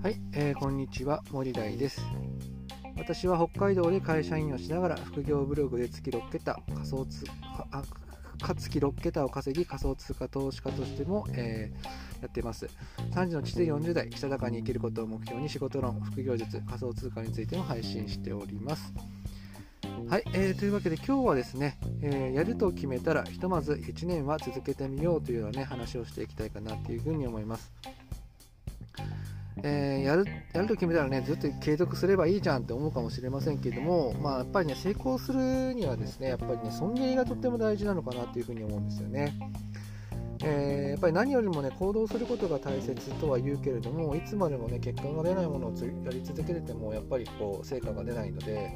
はい、こんにちは森大です。私は北海道で会社員をしながら副業ブログで月6桁仮想通貨か月6桁を稼ぎ仮想通貨投資家としても、えー、やっています。3時の地で40代したたかに生きることを目標に仕事論副業術仮想通貨についても配信しております。はい、えー、というわけで今日はですね、えー、やると決めたらひとまず1年は続けてみようというようなね話をしていきたいかなというふうに思います。えー、やるやると決めたらねずっと継続すればいいじゃんって思うかもしれませんけども、まあ、やっぱりね成功するにはですねやっぱりね損切りがとっても大事なのかなというふうに思うんですよね。えー、やっぱり何よりもね行動することが大切とは言うけれどもいつまでもね結果が出ないものをやり続けててもやっぱりこう成果が出ないので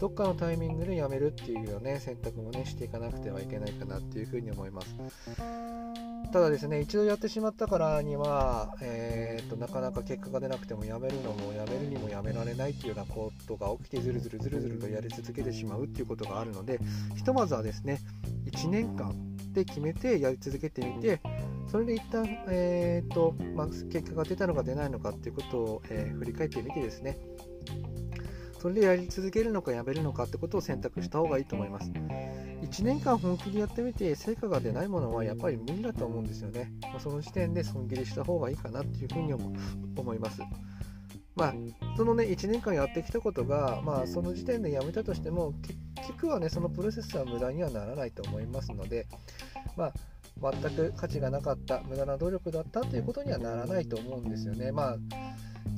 どっかのタイミングでやめるっていうような、ね、選択もねしていかなくてはいけないかなっていうふうに思います。ただですね、一度やってしまったからには、えーと、なかなか結果が出なくてもやめるのもやめるにもやめられないっていうようなことが起きてずるずるずるずるとやり続けてしまうっていうことがあるのでひとまずはですね1年間で決めてやり続けてみてそれで一旦、えーとまあ、結果が出たのか出ないのかっていうことを、えー、振り返ってみてですねそれでやり続けるのかやめるのかってことを選択した方がいいと思います。1年間本気でやってみて成果が出ないものはやっぱり無理だと思うんですよね。まあ、その時点で損切りした方がいいかなっていうふうに思います。まあ、そのね、1年間やってきたことが、まあ、その時点でやめたとしても、結局はね、そのプロセスは無駄にはならないと思いますので、まあ、全く価値がなかった、無駄な努力だったということにはならないと思うんですよね。まあ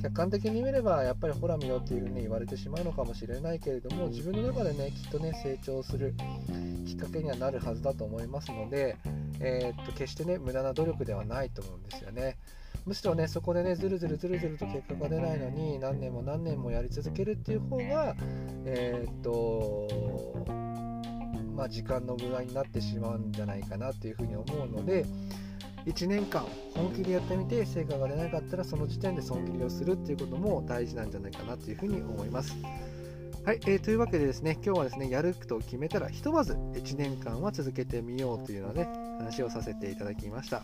客観的に見ればやっぱりほら見ろっていうふうに言われてしまうのかもしれないけれども自分の中でねきっとね成長するきっかけにはなるはずだと思いますので、えー、っと決してね無駄な努力ではないと思うんですよね。むしろねそこでねずるずるずるずると結果が出ないのに何年も何年もやり続けるっていう方がえー、っとまあ時間の無駄になってしまうんじゃないかなっていうふうに思うので1年間本気でやってみて成果が出なかったらその時点で損切りをするっていうことも大事なんじゃないかなというふうに思います。はい、えー、というわけでですね、今日はですね、やると決めたら、ひとまず1年間は続けてみようというようなね、話をさせていただきました。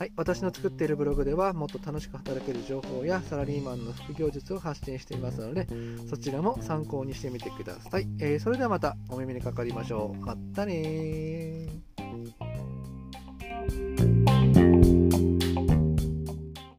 はい、私の作っているブログではもっと楽しく働ける情報やサラリーマンの副業術を発信していますのでそちらも参考にしてみてください、えー、それではまたお耳にかかりましょうまったね